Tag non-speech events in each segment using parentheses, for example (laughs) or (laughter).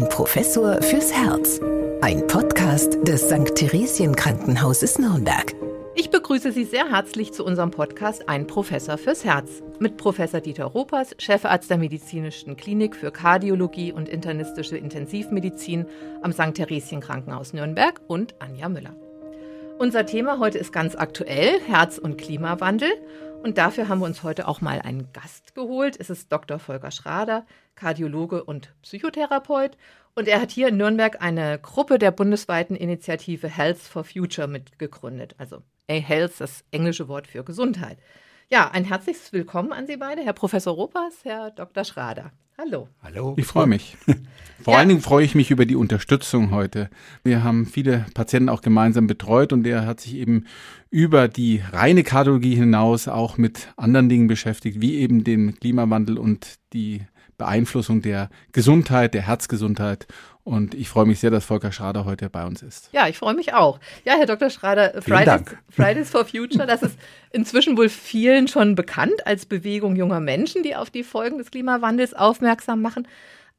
Ein Professor fürs Herz. Ein Podcast des St. Theresien Krankenhauses Nürnberg. Ich begrüße Sie sehr herzlich zu unserem Podcast Ein Professor fürs Herz mit Professor Dieter Ropers, Chefarzt der Medizinischen Klinik für Kardiologie und internistische Intensivmedizin am St. Theresien Krankenhaus Nürnberg und Anja Müller. Unser Thema heute ist ganz aktuell, Herz- und Klimawandel. Und dafür haben wir uns heute auch mal einen Gast geholt. Es ist Dr. Volker Schrader, Kardiologe und Psychotherapeut. Und er hat hier in Nürnberg eine Gruppe der bundesweiten Initiative Health for Future mitgegründet. Also A-Health, das englische Wort für Gesundheit. Ja, ein herzliches Willkommen an Sie beide, Herr Professor Ropas, Herr Dr. Schrader. Hallo. Hallo. Ich freue mich. (laughs) Vor ja. allen Dingen freue ich mich über die Unterstützung heute. Wir haben viele Patienten auch gemeinsam betreut und er hat sich eben über die reine Kardiologie hinaus auch mit anderen Dingen beschäftigt, wie eben den Klimawandel und die Beeinflussung der Gesundheit, der Herzgesundheit. Und ich freue mich sehr, dass Volker Schrader heute bei uns ist. Ja, ich freue mich auch. Ja, Herr Dr. Schrader, Fridays, Fridays, for Future, das ist inzwischen wohl vielen schon bekannt als Bewegung junger Menschen, die auf die Folgen des Klimawandels aufmerksam machen.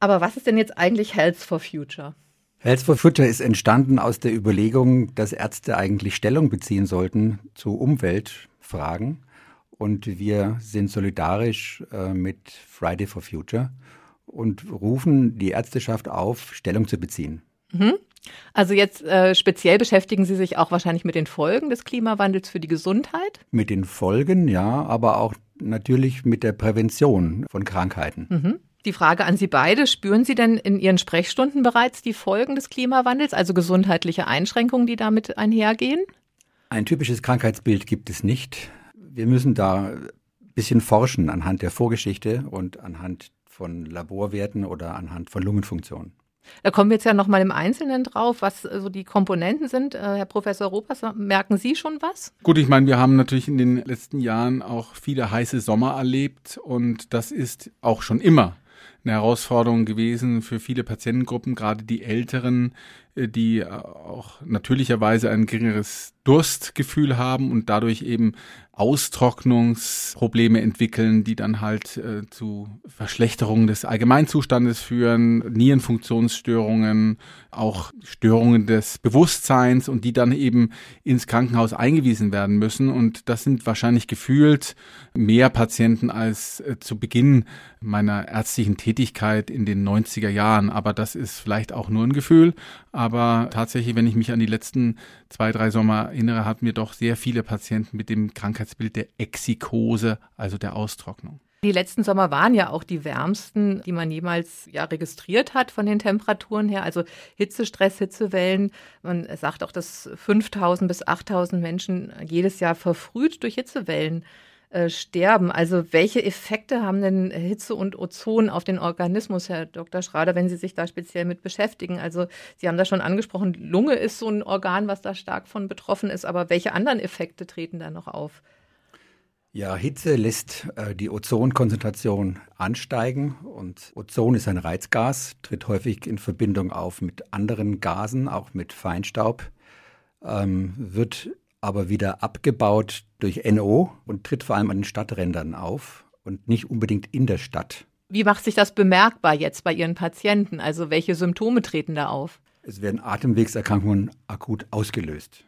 Aber was ist denn jetzt eigentlich Health for Future? Health for Future ist entstanden aus der Überlegung, dass Ärzte eigentlich Stellung beziehen sollten zu Umweltfragen und wir sind solidarisch äh, mit Friday for Future und rufen die Ärzteschaft auf, Stellung zu beziehen. Mhm. Also jetzt äh, speziell beschäftigen Sie sich auch wahrscheinlich mit den Folgen des Klimawandels für die Gesundheit? Mit den Folgen, ja, aber auch natürlich mit der Prävention von Krankheiten. Mhm. Die Frage an Sie beide, spüren Sie denn in Ihren Sprechstunden bereits die Folgen des Klimawandels, also gesundheitliche Einschränkungen, die damit einhergehen? Ein typisches Krankheitsbild gibt es nicht wir müssen da ein bisschen forschen anhand der Vorgeschichte und anhand von Laborwerten oder anhand von Lungenfunktionen. Da kommen wir jetzt ja nochmal im Einzelnen drauf, was so die Komponenten sind. Äh, Herr Professor Ropas, merken Sie schon was? Gut, ich meine, wir haben natürlich in den letzten Jahren auch viele heiße Sommer erlebt und das ist auch schon immer eine Herausforderung gewesen für viele Patientengruppen, gerade die Älteren, die äh, auch natürlicherweise ein geringeres Durstgefühl haben und dadurch eben Austrocknungsprobleme entwickeln, die dann halt äh, zu Verschlechterungen des Allgemeinzustandes führen, Nierenfunktionsstörungen, auch Störungen des Bewusstseins und die dann eben ins Krankenhaus eingewiesen werden müssen. Und das sind wahrscheinlich gefühlt mehr Patienten als äh, zu Beginn meiner ärztlichen Tätigkeit in den 90er Jahren. Aber das ist vielleicht auch nur ein Gefühl. Aber tatsächlich, wenn ich mich an die letzten zwei, drei Sommer erinnere, hatten wir doch sehr viele Patienten mit dem Krankheitsbild der Exikose, also der Austrocknung. Die letzten Sommer waren ja auch die wärmsten, die man jemals ja registriert hat von den Temperaturen her. Also Hitzestress, Hitzewellen. Man sagt auch, dass 5000 bis 8000 Menschen jedes Jahr verfrüht durch Hitzewellen äh, sterben. Also welche Effekte haben denn Hitze und Ozon auf den Organismus, Herr Dr. Schrader, wenn Sie sich da speziell mit beschäftigen? Also Sie haben da schon angesprochen, Lunge ist so ein Organ, was da stark von betroffen ist, aber welche anderen Effekte treten da noch auf? Ja, Hitze lässt äh, die Ozonkonzentration ansteigen und Ozon ist ein Reizgas, tritt häufig in Verbindung auf mit anderen Gasen, auch mit Feinstaub, ähm, wird aber wieder abgebaut durch NO und tritt vor allem an den Stadträndern auf und nicht unbedingt in der Stadt. Wie macht sich das bemerkbar jetzt bei Ihren Patienten? Also welche Symptome treten da auf? Es werden Atemwegserkrankungen akut ausgelöst.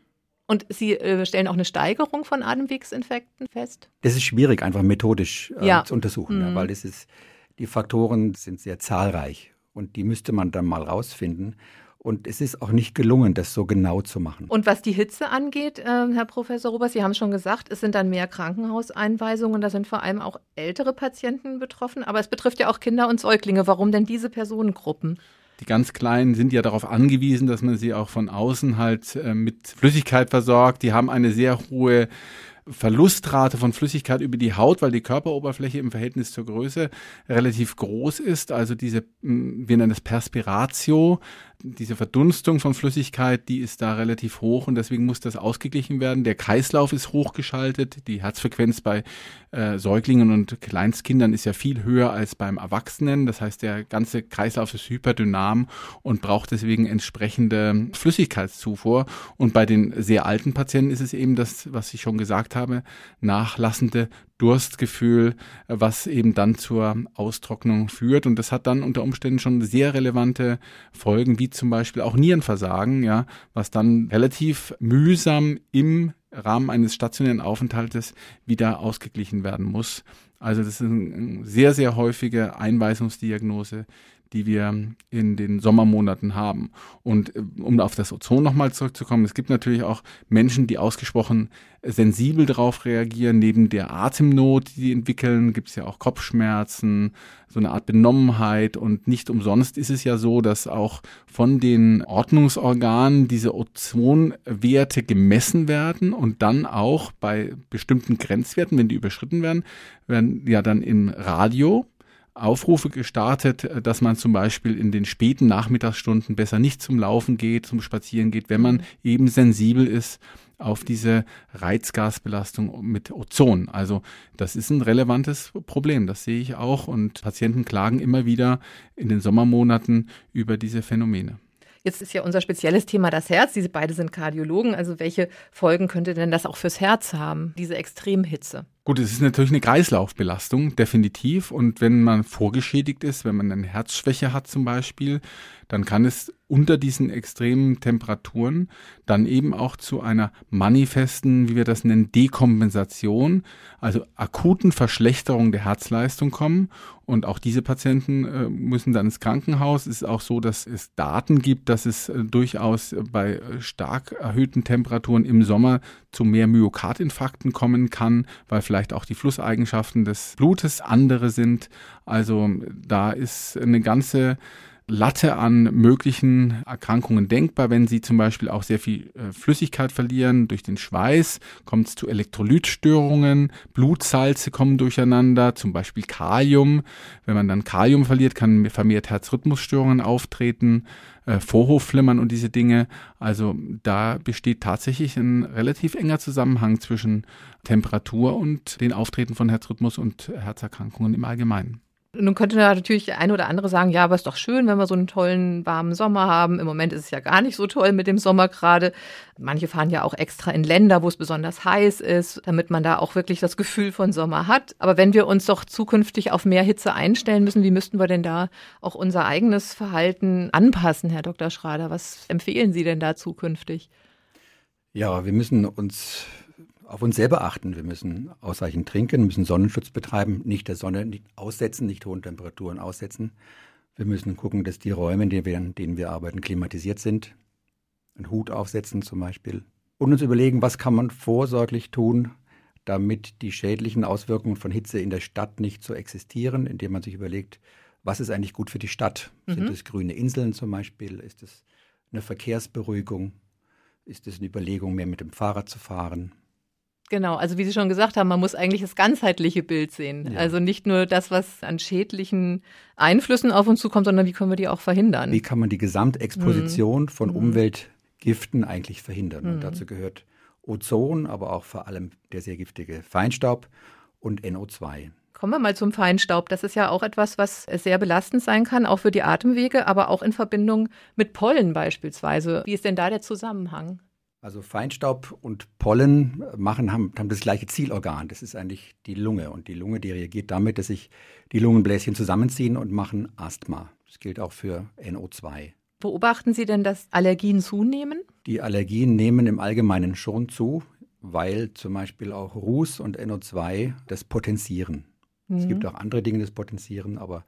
Und Sie äh, stellen auch eine Steigerung von Atemwegsinfekten fest? Das ist schwierig, einfach methodisch äh, ja. zu untersuchen, mhm. ja, weil das ist, die Faktoren sind sehr zahlreich und die müsste man dann mal rausfinden. Und es ist auch nicht gelungen, das so genau zu machen. Und was die Hitze angeht, äh, Herr Professor Robers, Sie haben es schon gesagt, es sind dann mehr Krankenhauseinweisungen. Da sind vor allem auch ältere Patienten betroffen. Aber es betrifft ja auch Kinder und Säuglinge. Warum denn diese Personengruppen? Die ganz Kleinen sind ja darauf angewiesen, dass man sie auch von außen halt äh, mit Flüssigkeit versorgt. Die haben eine sehr hohe Verlustrate von Flüssigkeit über die Haut, weil die Körperoberfläche im Verhältnis zur Größe relativ groß ist. Also diese, wir nennen das Perspiratio, diese Verdunstung von Flüssigkeit, die ist da relativ hoch und deswegen muss das ausgeglichen werden. Der Kreislauf ist hochgeschaltet. Die Herzfrequenz bei äh, Säuglingen und Kleinstkindern ist ja viel höher als beim Erwachsenen. Das heißt, der ganze Kreislauf ist hyperdynam und braucht deswegen entsprechende Flüssigkeitszufuhr. Und bei den sehr alten Patienten ist es eben das, was ich schon gesagt habe, nachlassende Durstgefühl, was eben dann zur Austrocknung führt. Und das hat dann unter Umständen schon sehr relevante Folgen, wie zum Beispiel auch Nierenversagen, ja, was dann relativ mühsam im Rahmen eines stationären Aufenthaltes wieder ausgeglichen werden muss. Also das ist eine sehr, sehr häufige Einweisungsdiagnose, die wir in den Sommermonaten haben. Und äh, um auf das Ozon nochmal zurückzukommen, es gibt natürlich auch Menschen, die ausgesprochen sensibel darauf reagieren. Neben der Atemnot, die sie entwickeln, gibt es ja auch Kopfschmerzen, so eine Art Benommenheit. Und nicht umsonst ist es ja so, dass auch von den Ordnungsorganen diese Ozonwerte gemessen werden und dann auch bei bestimmten Grenzwerten, wenn die überschritten werden, werden ja dann im Radio Aufrufe gestartet, dass man zum Beispiel in den späten Nachmittagsstunden besser nicht zum Laufen geht, zum Spazieren geht, wenn man mhm. eben sensibel ist auf diese Reizgasbelastung mit Ozon. Also das ist ein relevantes Problem, das sehe ich auch und Patienten klagen immer wieder in den Sommermonaten über diese Phänomene. Jetzt ist ja unser spezielles Thema das Herz. Diese beide sind Kardiologen. Also welche Folgen könnte denn das auch fürs Herz haben, diese Extremhitze? Gut, es ist natürlich eine Kreislaufbelastung, definitiv. Und wenn man vorgeschädigt ist, wenn man eine Herzschwäche hat zum Beispiel, dann kann es unter diesen extremen Temperaturen dann eben auch zu einer manifesten, wie wir das nennen, Dekompensation, also akuten Verschlechterung der Herzleistung kommen. Und auch diese Patienten äh, müssen dann ins Krankenhaus. Es ist auch so, dass es Daten gibt, dass es äh, durchaus bei stark erhöhten Temperaturen im Sommer zu mehr Myokardinfarkten kommen kann, weil vielleicht auch die Flusseigenschaften des Blutes andere sind. Also da ist eine ganze Latte an möglichen Erkrankungen denkbar. Wenn Sie zum Beispiel auch sehr viel äh, Flüssigkeit verlieren durch den Schweiß, kommt es zu Elektrolytstörungen, Blutsalze kommen durcheinander, zum Beispiel Kalium. Wenn man dann Kalium verliert, kann vermehrt Herzrhythmusstörungen auftreten, äh, Vorhofflimmern und diese Dinge. Also da besteht tatsächlich ein relativ enger Zusammenhang zwischen Temperatur und den Auftreten von Herzrhythmus und Herzerkrankungen im Allgemeinen. Nun könnte natürlich eine oder andere sagen, ja, aber ist doch schön, wenn wir so einen tollen warmen Sommer haben. Im Moment ist es ja gar nicht so toll mit dem Sommer gerade. Manche fahren ja auch extra in Länder, wo es besonders heiß ist, damit man da auch wirklich das Gefühl von Sommer hat. Aber wenn wir uns doch zukünftig auf mehr Hitze einstellen müssen, wie müssten wir denn da auch unser eigenes Verhalten anpassen, Herr Dr. Schrader? Was empfehlen Sie denn da zukünftig? Ja, wir müssen uns auf uns selber achten. Wir müssen ausreichend trinken, müssen Sonnenschutz betreiben, nicht der Sonne nicht aussetzen, nicht hohen Temperaturen aussetzen. Wir müssen gucken, dass die Räume, in denen wir, in denen wir arbeiten, klimatisiert sind. Einen Hut aufsetzen zum Beispiel. Und uns überlegen, was kann man vorsorglich tun, damit die schädlichen Auswirkungen von Hitze in der Stadt nicht so existieren, indem man sich überlegt, was ist eigentlich gut für die Stadt? Mhm. Sind es grüne Inseln zum Beispiel? Ist es eine Verkehrsberuhigung? Ist es eine Überlegung, mehr mit dem Fahrrad zu fahren? Genau, also wie Sie schon gesagt haben, man muss eigentlich das ganzheitliche Bild sehen. Ja. Also nicht nur das, was an schädlichen Einflüssen auf uns zukommt, sondern wie können wir die auch verhindern. Wie kann man die Gesamtexposition mhm. von mhm. Umweltgiften eigentlich verhindern? Und mhm. dazu gehört Ozon, aber auch vor allem der sehr giftige Feinstaub und NO2. Kommen wir mal zum Feinstaub. Das ist ja auch etwas, was sehr belastend sein kann, auch für die Atemwege, aber auch in Verbindung mit Pollen beispielsweise. Wie ist denn da der Zusammenhang? Also Feinstaub und Pollen machen, haben, haben das gleiche Zielorgan. Das ist eigentlich die Lunge. Und die Lunge, die reagiert damit, dass sich die Lungenbläschen zusammenziehen und machen Asthma. Das gilt auch für NO2. Beobachten Sie denn, dass Allergien zunehmen? Die Allergien nehmen im Allgemeinen schon zu, weil zum Beispiel auch Ruß und NO2 das potenzieren. Mhm. Es gibt auch andere Dinge, das potenzieren, aber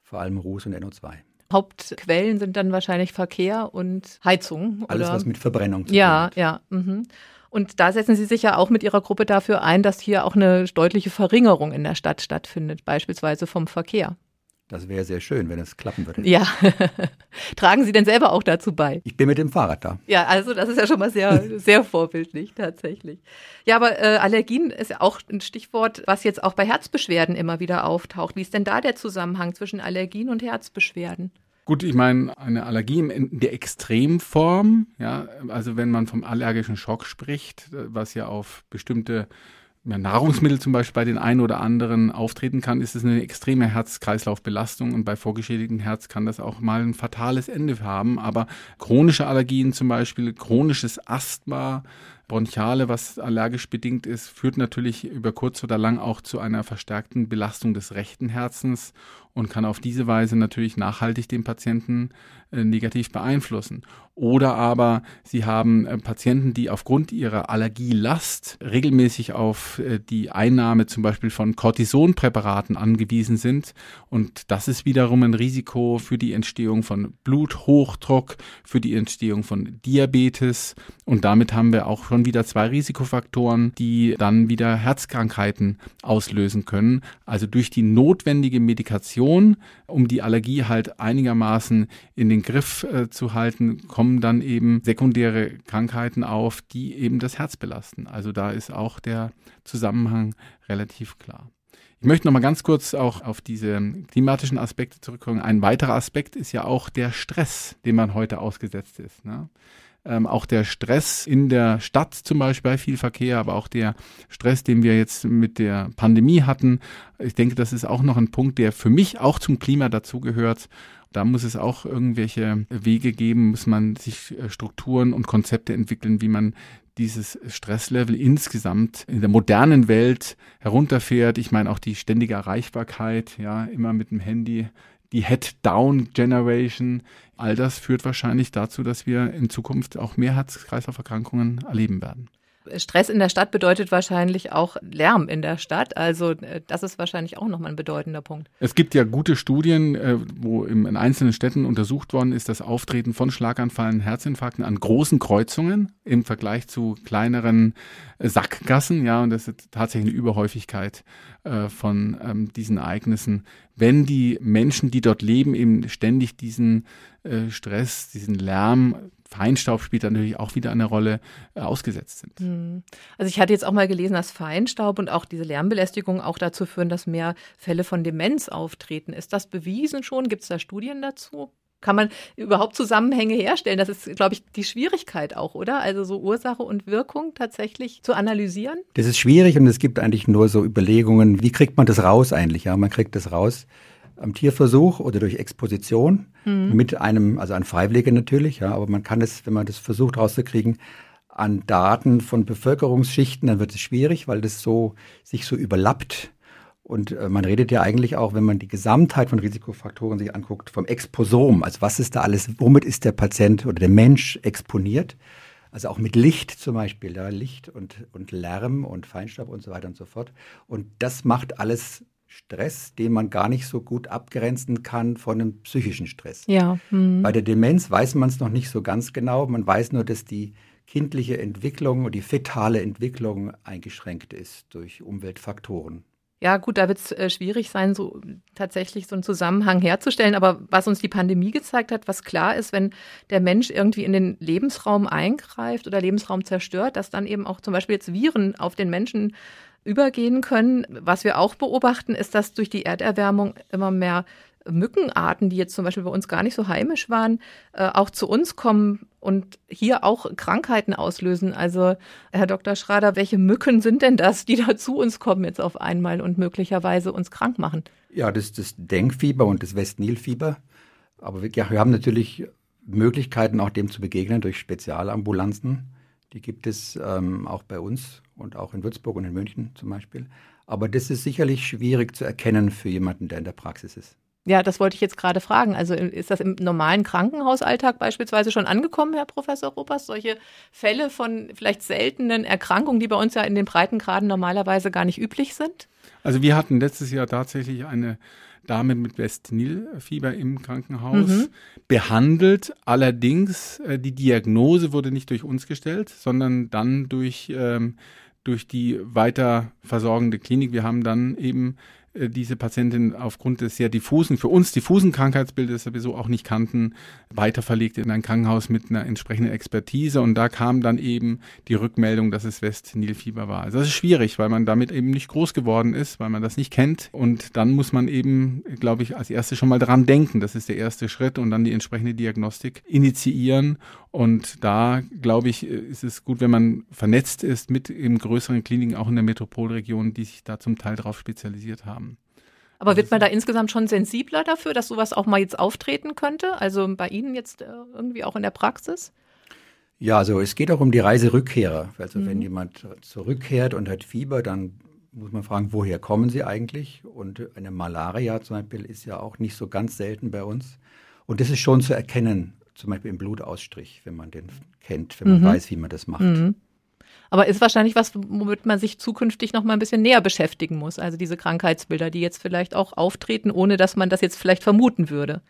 vor allem Ruß und NO2. Hauptquellen sind dann wahrscheinlich Verkehr und Heizung. Alles, oder? was mit Verbrennung zu tun hat. Ja, ja. Mhm. Und da setzen Sie sich ja auch mit Ihrer Gruppe dafür ein, dass hier auch eine deutliche Verringerung in der Stadt stattfindet, beispielsweise vom Verkehr. Das wäre sehr schön, wenn es klappen würde. Ja. (laughs) Tragen Sie denn selber auch dazu bei? Ich bin mit dem Fahrrad da. Ja, also das ist ja schon mal sehr, (laughs) sehr vorbildlich tatsächlich. Ja, aber äh, Allergien ist ja auch ein Stichwort, was jetzt auch bei Herzbeschwerden immer wieder auftaucht. Wie ist denn da der Zusammenhang zwischen Allergien und Herzbeschwerden? Gut, ich meine, eine Allergie in der Extremform, ja, also wenn man vom allergischen Schock spricht, was ja auf bestimmte Nahrungsmittel zum Beispiel bei den einen oder anderen auftreten kann, ist es eine extreme Herz-Kreislauf-Belastung und bei vorgeschädigtem Herz kann das auch mal ein fatales Ende haben. Aber chronische Allergien zum Beispiel, chronisches Asthma, Bronchiale, was allergisch bedingt ist, führt natürlich über kurz oder lang auch zu einer verstärkten Belastung des rechten Herzens und kann auf diese Weise natürlich nachhaltig den Patienten äh, negativ beeinflussen. Oder aber Sie haben äh, Patienten, die aufgrund ihrer Allergielast regelmäßig auf äh, die Einnahme zum Beispiel von Cortisonpräparaten angewiesen sind. Und das ist wiederum ein Risiko für die Entstehung von Bluthochdruck, für die Entstehung von Diabetes. Und damit haben wir auch schon wieder zwei Risikofaktoren, die dann wieder Herzkrankheiten auslösen können. Also durch die notwendige Medikation, um die Allergie halt einigermaßen in den Griff äh, zu halten, kommen dann eben sekundäre Krankheiten auf, die eben das Herz belasten. Also da ist auch der Zusammenhang relativ klar. Ich möchte noch mal ganz kurz auch auf diese klimatischen Aspekte zurückkommen. Ein weiterer Aspekt ist ja auch der Stress, dem man heute ausgesetzt ist. Ne? Ähm, auch der Stress in der Stadt zum Beispiel bei viel Verkehr, aber auch der Stress, den wir jetzt mit der Pandemie hatten. Ich denke, das ist auch noch ein Punkt, der für mich auch zum Klima dazugehört. Da muss es auch irgendwelche Wege geben, muss man sich äh, Strukturen und Konzepte entwickeln, wie man dieses Stresslevel insgesamt in der modernen Welt herunterfährt. Ich meine auch die ständige Erreichbarkeit, ja, immer mit dem Handy, die Head-Down-Generation. All das führt wahrscheinlich dazu, dass wir in Zukunft auch mehr Herz-Kreislauf-Erkrankungen erleben werden. Stress in der Stadt bedeutet wahrscheinlich auch Lärm in der Stadt. Also äh, das ist wahrscheinlich auch nochmal ein bedeutender Punkt. Es gibt ja gute Studien, äh, wo in einzelnen Städten untersucht worden ist, das Auftreten von Schlaganfallen, Herzinfarkten an großen Kreuzungen im Vergleich zu kleineren äh, Sackgassen. Ja, und das ist tatsächlich eine Überhäufigkeit von ähm, diesen Ereignissen, wenn die Menschen, die dort leben, eben ständig diesen Stress, diesen Lärm Feinstaub spielt natürlich auch wieder eine Rolle, äh, ausgesetzt sind. Hm. Also ich hatte jetzt auch mal gelesen, dass Feinstaub und auch diese Lärmbelästigung auch dazu führen, dass mehr Fälle von Demenz auftreten. Ist das bewiesen schon? Gibt es da Studien dazu? Kann man überhaupt Zusammenhänge herstellen? Das ist, glaube ich, die Schwierigkeit auch, oder? Also so Ursache und Wirkung tatsächlich zu analysieren? Das ist schwierig und es gibt eigentlich nur so Überlegungen, wie kriegt man das raus eigentlich? Ja, man kriegt das raus am Tierversuch oder durch Exposition mhm. mit einem, also ein Freiwilliger natürlich, ja, aber man kann es, wenn man das versucht rauszukriegen, an Daten von Bevölkerungsschichten, dann wird es schwierig, weil das so sich so überlappt. Und äh, man redet ja eigentlich auch, wenn man die Gesamtheit von Risikofaktoren sich anguckt, vom Exposom. Also was ist da alles, womit ist der Patient oder der Mensch exponiert? Also auch mit Licht zum Beispiel, ja, Licht und, und Lärm und Feinstaub und so weiter und so fort. Und das macht alles Stress, den man gar nicht so gut abgrenzen kann von einem psychischen Stress. Ja. Mhm. Bei der Demenz weiß man es noch nicht so ganz genau. Man weiß nur, dass die kindliche Entwicklung und die fetale Entwicklung eingeschränkt ist durch Umweltfaktoren. Ja, gut, da wird es äh, schwierig sein, so tatsächlich so einen Zusammenhang herzustellen. Aber was uns die Pandemie gezeigt hat, was klar ist, wenn der Mensch irgendwie in den Lebensraum eingreift oder Lebensraum zerstört, dass dann eben auch zum Beispiel jetzt Viren auf den Menschen übergehen können. Was wir auch beobachten, ist, dass durch die Erderwärmung immer mehr Mückenarten, die jetzt zum Beispiel bei uns gar nicht so heimisch waren, äh, auch zu uns kommen und hier auch Krankheiten auslösen. Also, Herr Dr. Schrader, welche Mücken sind denn das, die da zu uns kommen jetzt auf einmal und möglicherweise uns krank machen? Ja, das ist das Denkfieber und das Westnilfieber. Aber wir, ja, wir haben natürlich Möglichkeiten, auch dem zu begegnen durch Spezialambulanzen. Die gibt es ähm, auch bei uns und auch in Würzburg und in München zum Beispiel. Aber das ist sicherlich schwierig zu erkennen für jemanden, der in der Praxis ist. Ja, das wollte ich jetzt gerade fragen. Also ist das im normalen Krankenhausalltag beispielsweise schon angekommen, Herr Professor Ruppers? Solche Fälle von vielleicht seltenen Erkrankungen, die bei uns ja in den Breitengraden normalerweise gar nicht üblich sind? Also wir hatten letztes Jahr tatsächlich eine Dame mit West-Nil-Fieber im Krankenhaus mhm. behandelt. Allerdings, äh, die Diagnose wurde nicht durch uns gestellt, sondern dann durch, ähm, durch die weiter versorgende Klinik. Wir haben dann eben diese Patientin aufgrund des sehr diffusen, für uns diffusen Krankheitsbildes, das wir so auch nicht kannten, weiterverlegt in ein Krankenhaus mit einer entsprechenden Expertise. Und da kam dann eben die Rückmeldung, dass es West-Nilfieber war. Also das ist schwierig, weil man damit eben nicht groß geworden ist, weil man das nicht kennt. Und dann muss man eben, glaube ich, als erstes schon mal dran denken. Das ist der erste Schritt und dann die entsprechende Diagnostik initiieren. Und da, glaube ich, ist es gut, wenn man vernetzt ist mit eben größeren Kliniken, auch in der Metropolregion, die sich da zum Teil darauf spezialisiert haben. Aber wird man da insgesamt schon sensibler dafür, dass sowas auch mal jetzt auftreten könnte? Also bei Ihnen jetzt äh, irgendwie auch in der Praxis? Ja, also es geht auch um die Reiserückkehrer. Also Mhm. wenn jemand zurückkehrt und hat Fieber, dann muss man fragen, woher kommen sie eigentlich? Und eine Malaria zum Beispiel ist ja auch nicht so ganz selten bei uns. Und das ist schon zu erkennen, zum Beispiel im Blutausstrich, wenn man den kennt, wenn man Mhm. weiß, wie man das macht. Mhm. Aber ist wahrscheinlich was, womit man sich zukünftig noch mal ein bisschen näher beschäftigen muss. Also diese Krankheitsbilder, die jetzt vielleicht auch auftreten, ohne dass man das jetzt vielleicht vermuten würde.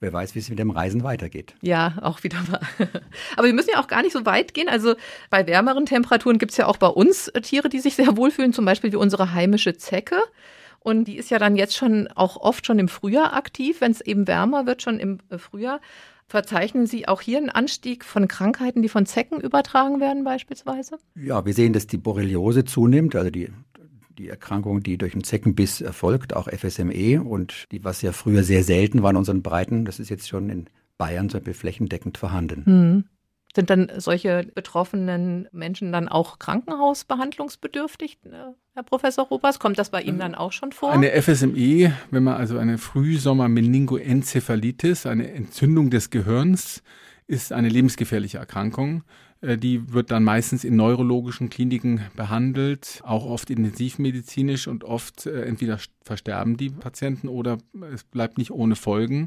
Wer weiß, wie es mit dem Reisen weitergeht. Ja, auch wieder wahr. (laughs) Aber wir müssen ja auch gar nicht so weit gehen. Also bei wärmeren Temperaturen gibt es ja auch bei uns äh, Tiere, die sich sehr wohlfühlen, zum Beispiel wie unsere heimische Zecke. Und die ist ja dann jetzt schon auch oft schon im Frühjahr aktiv, wenn es eben wärmer wird, schon im äh, Frühjahr. Verzeichnen Sie auch hier einen Anstieg von Krankheiten, die von Zecken übertragen werden beispielsweise? Ja, wir sehen, dass die Borreliose zunimmt, also die, die Erkrankung, die durch einen Zeckenbiss erfolgt, auch FSME und die, was ja früher sehr selten war in unseren Breiten, das ist jetzt schon in Bayern zum Beispiel flächendeckend vorhanden. Hm. Sind dann solche betroffenen Menschen dann auch krankenhausbehandlungsbedürftig, äh, Herr Professor Robers? Kommt das bei Ihnen dann auch schon vor? Eine FSME, wenn man also eine Frühsommer-Meningoenzephalitis, eine Entzündung des Gehirns, ist eine lebensgefährliche Erkrankung. Äh, Die wird dann meistens in neurologischen Kliniken behandelt, auch oft intensivmedizinisch und oft äh, entweder versterben die Patienten oder es bleibt nicht ohne Folgen.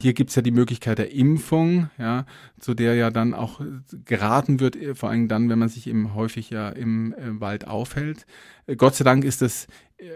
Hier gibt es ja die Möglichkeit der Impfung, ja, zu der ja dann auch äh, geraten wird, vor allem dann, wenn man sich eben häufig ja im Wald aufhält. Gott sei Dank ist das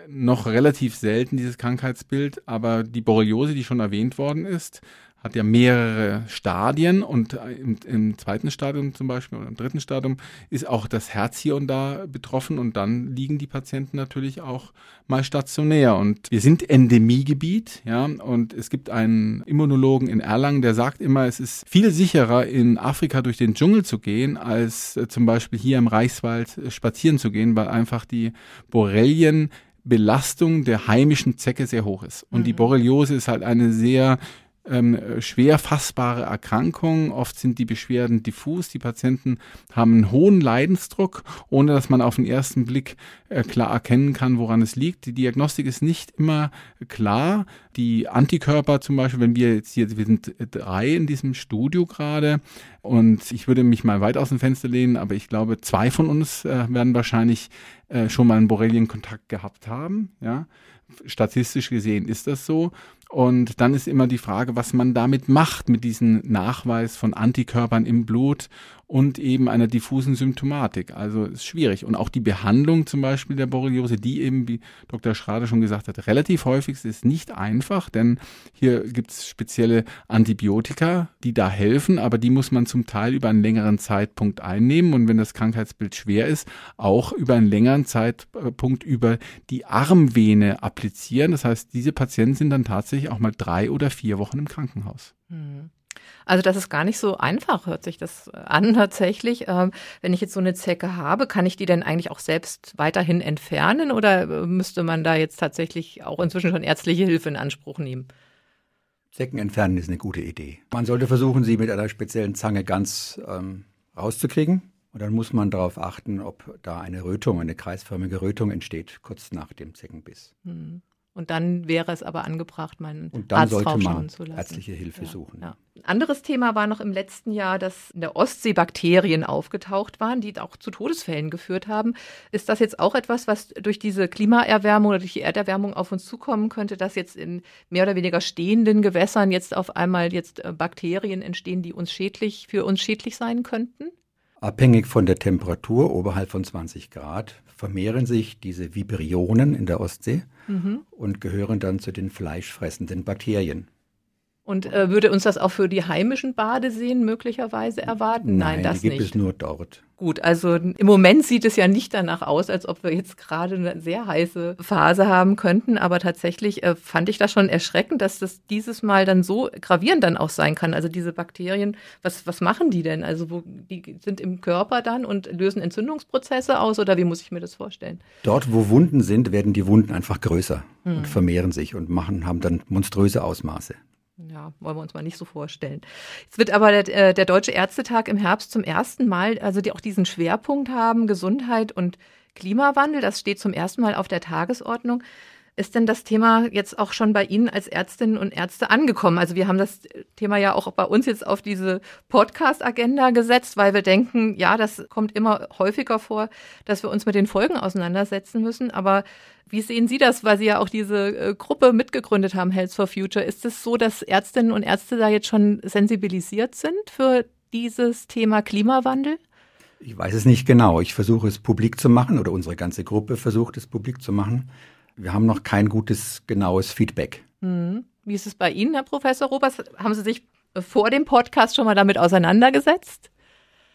noch relativ selten, dieses Krankheitsbild, aber die Borreliose, die schon erwähnt worden ist, hat ja mehrere Stadien und äh, im, im zweiten Stadium zum Beispiel oder im dritten Stadium ist auch das Herz hier und da betroffen und dann liegen die Patienten natürlich auch mal stationär und wir sind Endemiegebiet, ja, und es gibt einen Immunologen in Erlangen, der sagt immer, es ist viel sicherer in Afrika durch den Dschungel zu gehen, als äh, zum Beispiel hier im Reichswald äh, spazieren zu gehen, weil einfach die Borrelien Belastung der heimischen Zecke sehr hoch ist. Und die Borreliose ist halt eine sehr ähm, schwer fassbare Erkrankung. Oft sind die Beschwerden diffus. Die Patienten haben einen hohen Leidensdruck, ohne dass man auf den ersten Blick äh, klar erkennen kann, woran es liegt. Die Diagnostik ist nicht immer klar. Die Antikörper zum Beispiel, wenn wir jetzt hier, wir sind drei in diesem Studio gerade und ich würde mich mal weit aus dem Fenster lehnen, aber ich glaube, zwei von uns äh, werden wahrscheinlich äh, schon mal einen Borrelien-Kontakt gehabt haben. Ja, statistisch gesehen ist das so. Und dann ist immer die Frage, was man damit macht, mit diesem Nachweis von Antikörpern im Blut und eben einer diffusen Symptomatik. Also ist schwierig. Und auch die Behandlung zum Beispiel der Borreliose, die eben, wie Dr. Schrader schon gesagt hat, relativ häufig ist nicht einfach, denn hier gibt es spezielle Antibiotika, die da helfen, aber die muss man zum Teil über einen längeren Zeitpunkt einnehmen und wenn das Krankheitsbild schwer ist, auch über einen längeren Zeitpunkt über die Armvene applizieren. Das heißt, diese Patienten sind dann tatsächlich auch mal drei oder vier Wochen im Krankenhaus. Hm. Also das ist gar nicht so einfach, hört sich das an tatsächlich. Ähm, wenn ich jetzt so eine Zecke habe, kann ich die denn eigentlich auch selbst weiterhin entfernen oder äh, müsste man da jetzt tatsächlich auch inzwischen schon ärztliche Hilfe in Anspruch nehmen? Zecken entfernen ist eine gute Idee. Man sollte versuchen, sie mit einer speziellen Zange ganz ähm, rauszukriegen. Und dann muss man darauf achten, ob da eine Rötung, eine kreisförmige Rötung entsteht, kurz nach dem Zeckenbiss. Hm. Und dann wäre es aber angebracht, meinen Und dann Arzt sollte man zu lassen. ärztliche Hilfe Ja, suchen. Ja. Ein anderes Thema war noch im letzten Jahr, dass in der Ostsee Bakterien aufgetaucht waren, die auch zu Todesfällen geführt haben. Ist das jetzt auch etwas, was durch diese Klimaerwärmung oder durch die Erderwärmung auf uns zukommen könnte, dass jetzt in mehr oder weniger stehenden Gewässern jetzt auf einmal jetzt äh, Bakterien entstehen, die uns schädlich, für uns schädlich sein könnten? Abhängig von der Temperatur oberhalb von 20 Grad vermehren sich diese Vibrionen in der Ostsee Mhm. und gehören dann zu den fleischfressenden Bakterien. Und äh, würde uns das auch für die heimischen Badeseen möglicherweise erwarten? Nein, das die gibt nicht. es nur dort. Gut, also im Moment sieht es ja nicht danach aus, als ob wir jetzt gerade eine sehr heiße Phase haben könnten. Aber tatsächlich äh, fand ich das schon erschreckend, dass das dieses Mal dann so gravierend dann auch sein kann. Also diese Bakterien, was, was machen die denn? Also wo, die sind im Körper dann und lösen Entzündungsprozesse aus oder wie muss ich mir das vorstellen? Dort, wo Wunden sind, werden die Wunden einfach größer Hm. und vermehren sich und machen, haben dann monströse Ausmaße. Ja, wollen wir uns mal nicht so vorstellen. Jetzt wird aber der, äh, der Deutsche Ärztetag im Herbst zum ersten Mal, also die auch diesen Schwerpunkt haben, Gesundheit und Klimawandel, das steht zum ersten Mal auf der Tagesordnung. Ist denn das Thema jetzt auch schon bei Ihnen als Ärztinnen und Ärzte angekommen? Also wir haben das Thema ja auch bei uns jetzt auf diese Podcast-Agenda gesetzt, weil wir denken, ja, das kommt immer häufiger vor, dass wir uns mit den Folgen auseinandersetzen müssen. Aber wie sehen Sie das, weil Sie ja auch diese äh, Gruppe mitgegründet haben, Health for Future? Ist es so, dass Ärztinnen und Ärzte da jetzt schon sensibilisiert sind für dieses Thema Klimawandel? Ich weiß es nicht genau. Ich versuche es publik zu machen oder unsere ganze Gruppe versucht es publik zu machen. Wir haben noch kein gutes, genaues Feedback. Mhm. Wie ist es bei Ihnen, Herr Professor Robers? Haben Sie sich vor dem Podcast schon mal damit auseinandergesetzt?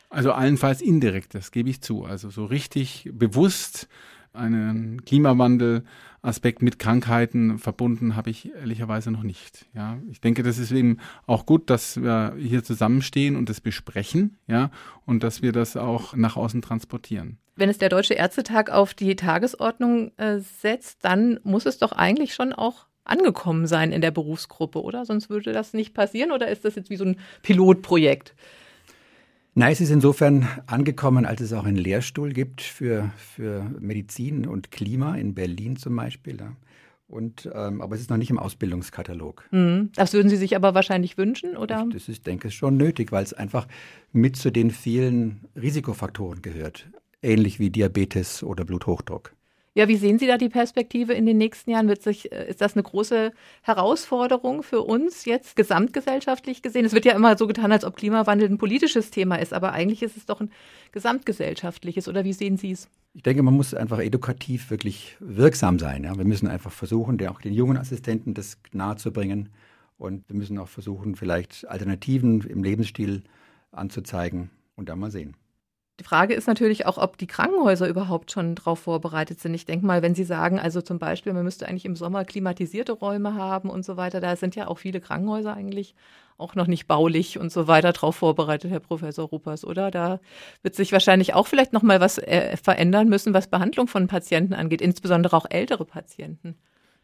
Also allenfalls indirekt, das gebe ich zu. Also so richtig bewusst einen Klimawandel-Aspekt mit Krankheiten verbunden habe ich ehrlicherweise noch nicht. Ja, ich denke, das ist eben auch gut, dass wir hier zusammenstehen und das besprechen, ja, und dass wir das auch nach außen transportieren. Wenn es der Deutsche Ärztetag auf die Tagesordnung äh, setzt, dann muss es doch eigentlich schon auch angekommen sein in der Berufsgruppe, oder? Sonst würde das nicht passieren, oder ist das jetzt wie so ein Pilotprojekt? Nein, es ist insofern angekommen, als es auch einen Lehrstuhl gibt für, für Medizin und Klima in Berlin zum Beispiel. Ja. Und, ähm, aber es ist noch nicht im Ausbildungskatalog. Mhm. Das würden Sie sich aber wahrscheinlich wünschen, oder? Das ist, denke ich, schon nötig, weil es einfach mit zu den vielen Risikofaktoren gehört. Ähnlich wie Diabetes oder Bluthochdruck. Ja, wie sehen Sie da die Perspektive in den nächsten Jahren? Wird sich, äh, ist das eine große Herausforderung für uns jetzt gesamtgesellschaftlich gesehen? Es wird ja immer so getan, als ob Klimawandel ein politisches Thema ist, aber eigentlich ist es doch ein gesamtgesellschaftliches. Oder wie sehen Sie es? Ich denke, man muss einfach edukativ wirklich wirksam sein. Ja? Wir müssen einfach versuchen, der, auch den jungen Assistenten das nahezubringen. Und wir müssen auch versuchen, vielleicht Alternativen im Lebensstil anzuzeigen und dann mal sehen. Die Frage ist natürlich auch, ob die Krankenhäuser überhaupt schon darauf vorbereitet sind. Ich denke mal, wenn Sie sagen, also zum Beispiel, man müsste eigentlich im Sommer klimatisierte Räume haben und so weiter, da sind ja auch viele Krankenhäuser eigentlich auch noch nicht baulich und so weiter darauf vorbereitet, Herr Professor Ruppers, oder? Da wird sich wahrscheinlich auch vielleicht noch mal was äh, verändern müssen, was Behandlung von Patienten angeht, insbesondere auch ältere Patienten.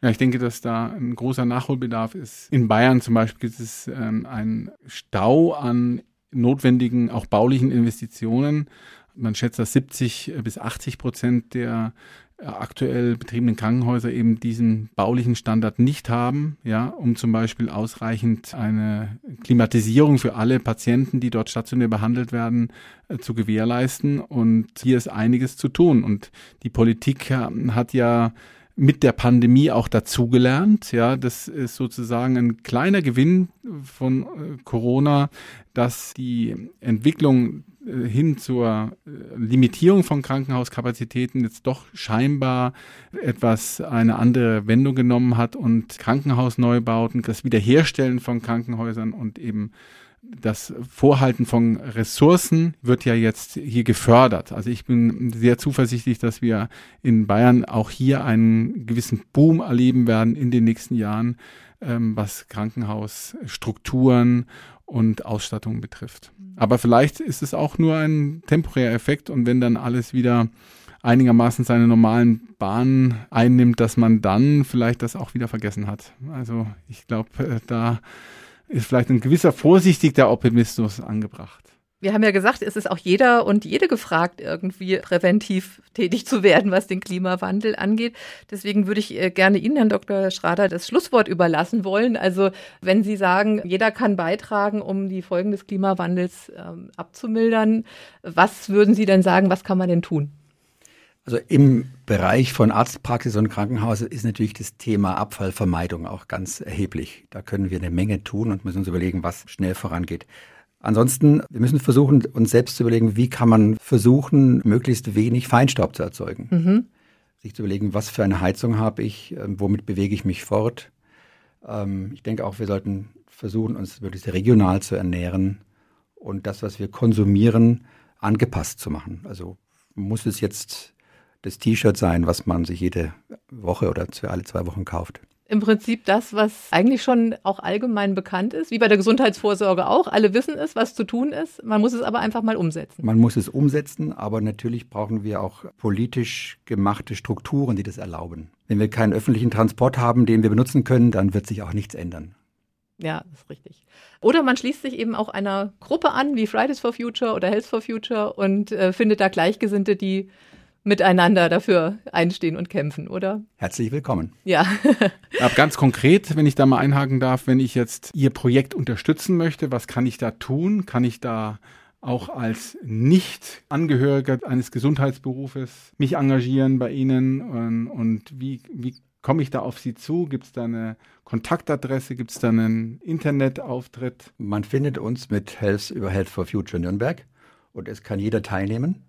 Ja, ich denke, dass da ein großer Nachholbedarf ist. In Bayern zum Beispiel gibt es ähm, einen Stau an notwendigen, auch baulichen Investitionen. Man schätzt, dass 70 bis 80 Prozent der äh, aktuell betriebenen Krankenhäuser eben diesen baulichen Standard nicht haben, ja, um zum Beispiel ausreichend eine Klimatisierung für alle Patienten, die dort stationär behandelt werden, äh, zu gewährleisten. Und hier ist einiges zu tun. Und die Politik hat ja mit der Pandemie auch dazugelernt. Ja, das ist sozusagen ein kleiner Gewinn von äh, Corona, dass die Entwicklung äh, hin zur äh, Limitierung von Krankenhauskapazitäten jetzt doch scheinbar etwas eine andere Wendung genommen hat und Krankenhausneubauten, das Wiederherstellen von Krankenhäusern und eben das Vorhalten von Ressourcen wird ja jetzt hier gefördert. Also ich bin sehr zuversichtlich, dass wir in Bayern auch hier einen gewissen Boom erleben werden in den nächsten Jahren, ähm, was Krankenhausstrukturen und Ausstattung betrifft. Aber vielleicht ist es auch nur ein temporärer Effekt und wenn dann alles wieder einigermaßen seine normalen Bahnen einnimmt, dass man dann vielleicht das auch wieder vergessen hat. Also ich glaube, äh, da ist vielleicht ein gewisser vorsichtiger Optimismus angebracht. Wir haben ja gesagt, es ist auch jeder und jede gefragt, irgendwie präventiv tätig zu werden, was den Klimawandel angeht. Deswegen würde ich äh, gerne Ihnen, Herrn Dr. Schrader, das Schlusswort überlassen wollen. Also wenn Sie sagen, jeder kann beitragen, um die Folgen des Klimawandels ähm, abzumildern, was würden Sie denn sagen, was kann man denn tun? Also im Bereich von Arztpraxis und Krankenhaus ist natürlich das Thema Abfallvermeidung auch ganz erheblich. Da können wir eine Menge tun und müssen uns überlegen, was schnell vorangeht. Ansonsten, wir müssen versuchen, uns selbst zu überlegen, wie kann man versuchen, möglichst wenig Feinstaub zu erzeugen. Mhm. Sich zu überlegen, was für eine Heizung habe ich, ähm, womit bewege ich mich fort. Ähm, ich denke auch, wir sollten versuchen, uns möglichst regional zu ernähren und das, was wir konsumieren, angepasst zu machen. Also muss es jetzt das T-Shirt sein, was man sich jede Woche oder alle zwei Wochen kauft. Im Prinzip das, was eigentlich schon auch allgemein bekannt ist, wie bei der Gesundheitsvorsorge auch. Alle wissen es, was zu tun ist. Man muss es aber einfach mal umsetzen. Man muss es umsetzen, aber natürlich brauchen wir auch politisch gemachte Strukturen, die das erlauben. Wenn wir keinen öffentlichen Transport haben, den wir benutzen können, dann wird sich auch nichts ändern. Ja, das ist richtig. Oder man schließt sich eben auch einer Gruppe an, wie Fridays for Future oder Health for Future und äh, findet da Gleichgesinnte, die miteinander dafür einstehen und kämpfen, oder? Herzlich willkommen. Ja. (laughs) Aber ganz konkret, wenn ich da mal einhaken darf, wenn ich jetzt Ihr Projekt unterstützen möchte, was kann ich da tun? Kann ich da auch als Nicht-Angehöriger eines Gesundheitsberufes mich engagieren bei Ihnen? Und, und wie, wie komme ich da auf Sie zu? Gibt es da eine Kontaktadresse? Gibt es da einen Internetauftritt? Man findet uns mit Health über Health for Future Nürnberg und es kann jeder teilnehmen.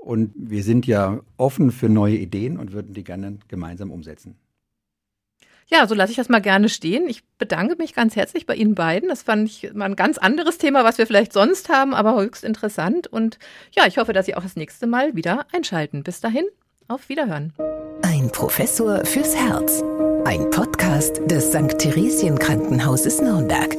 Und wir sind ja offen für neue Ideen und würden die gerne gemeinsam umsetzen. Ja, so lasse ich das mal gerne stehen. Ich bedanke mich ganz herzlich bei Ihnen beiden. Das fand ich mal ein ganz anderes Thema, was wir vielleicht sonst haben, aber höchst interessant. Und ja, ich hoffe, dass Sie auch das nächste Mal wieder einschalten. Bis dahin, auf Wiederhören. Ein Professor fürs Herz. Ein Podcast des St. Theresien Krankenhauses Nürnberg.